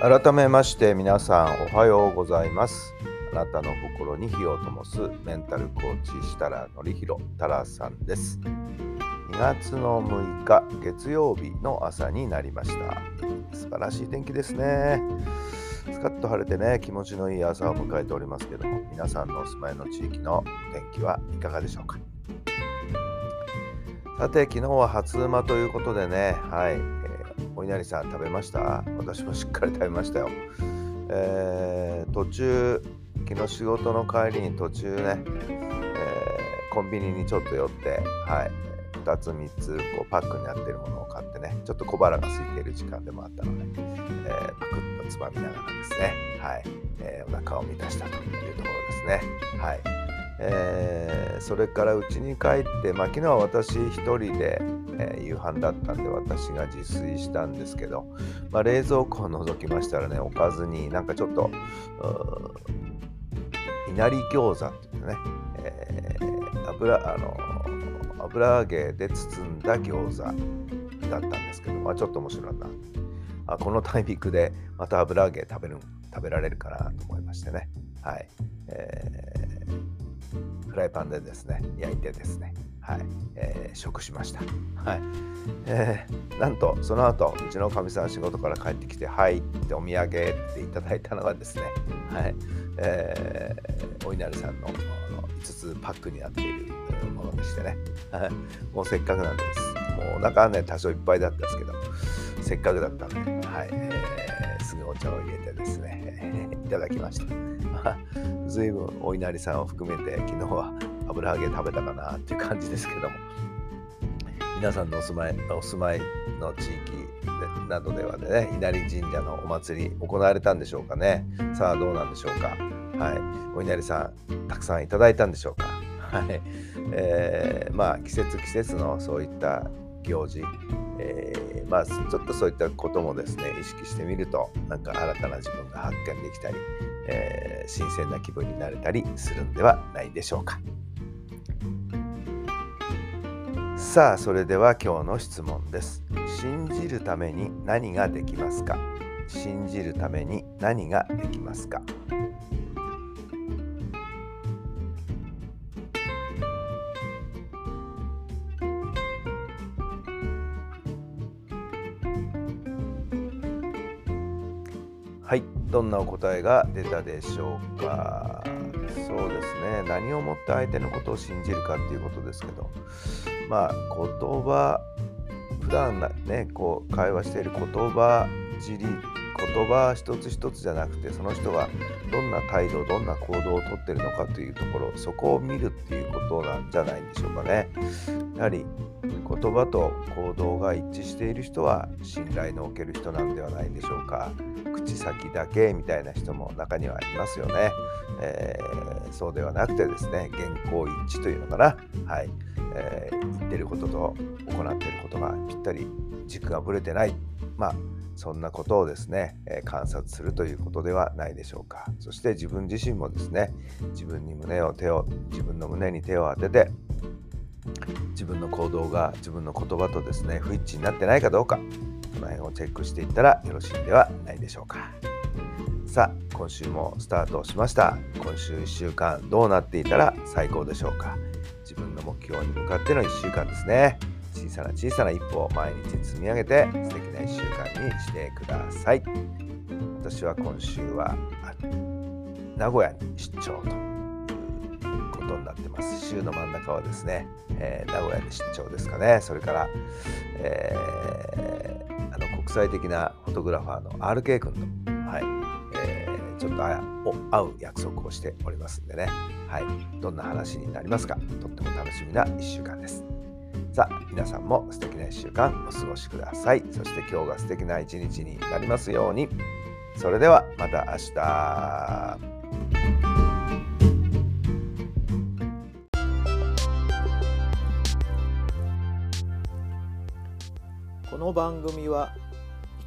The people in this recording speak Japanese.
改めまして皆さんおはようございます。あなたの心に火を灯す。メンタルコーチ設楽範弘太良さんです。2月の6日月曜日の朝になりました。素晴らしい天気ですね。スカッと晴れてね気持ちのいい朝を迎えておりますけども皆さんのお住まいの地域の天気はいかがでしょうか。さて昨日は初馬ということでねはい。お稲荷さん食べました？私もしっかり食べましたよ。えー、途中、昨日仕事の帰りに途中ね、えー、コンビニにちょっと寄って、はい、2つ3つこうパックになってるものを買ってね、ちょっと小腹が空いている時間でもあったので、えー、パクッとつまみながらですね、はい、えー、お腹を満たしたというところですね。はいえー、それからうちに帰って、まあ、昨日は私一人で、えー、夕飯だったんで私が自炊したんですけど、まあ、冷蔵庫を覗きましたらねおかずになんかちょっといなり餃子っていうね、えー、油あの油揚げで包んだ餃子だったんですけど、まあ、ちょっと面白いな。あこのタイミングでまた油揚げ食べる食べられるかなと思いましてね。はい、えー、フライパンでですね焼いてですねはい、えー、食しました。はい。えー、なんと、その後、うちのかみさん仕事から帰ってきて、はいってお土産っていただいたのがですね、はい、えー、お稲荷さんの5つパックになっているものでしてね、はい、もうせっかくなんです。もうお腹はね、多少いっぱいだったんですけど、せっかくだったんで、はい、えー、すぐ茶を入れてですね、いただきました。ずいぶんお稲荷さんを含めて、昨日は油揚げ食べたかなっていう感じですけども。皆さんのお住まいお住まいの地域などではね稲荷神社のお祭り行われたんでしょうかね。さあどうなんでしょうか。はい。お稲荷さんたくさんいただいたんでしょうか。はい。えー、まあ季節季節のそういった行事、えー、まあちょっとそういったこともですね意識してみるとなんか新たな自分が発見できたり、えー、新鮮な気分になれたりするんではないでしょうか。さあそれでは今日の質問です。信じるために何ができますか？信じるために何ができますか？はいどんなお答えが出たでしょうかそうですね何をもって相手のことを信じるかっていうことですけどまあ言葉普段ねこう会話している言葉尻言葉一つ一つじゃなくてその人がどんな態度どんな行動をとってるのかというところそこを見るっていうことなんじゃないんでしょうかね。やはり言葉と行動が一致している人は信頼のおける人なんではないんでしょうか。口先だけみたいな人も中にはいますよね。えー、そうではなくてですね原稿一致というのかな。はい。えー、言ってることと行っていることがぴったり軸がぶれてない、まあ、そんなことをですね、え、観察するということではないでしょうかそして自分自身もですね自分に胸を手を自分の胸に手を当てて自分の行動が自分の言葉とですね不一致になってないかどうかこの辺をチェックしていったらよろしいんではないでしょうか。さあ今週もスタートしました。今週1週間どうなっていたら最高でしょうか。自分の目標に向かっての1週間ですね。小さな小さな一歩を毎日積み上げて素敵な1週間にしてください。私は今週は名古屋に出張ということになってます。週の真ん中はですね、えー、名古屋に出張ですかね。それから、えー、あの国際的なフォトグラファーの RK 君と、はいえー、ちょっとあお会う約束をしておりますんでね、はい、どんな話になりますか？とっても楽しみな1週間です。さあ皆さんも素敵な1週間お過ごしください。そして今日が素敵な一日になりますように。それではまた明日。この番組は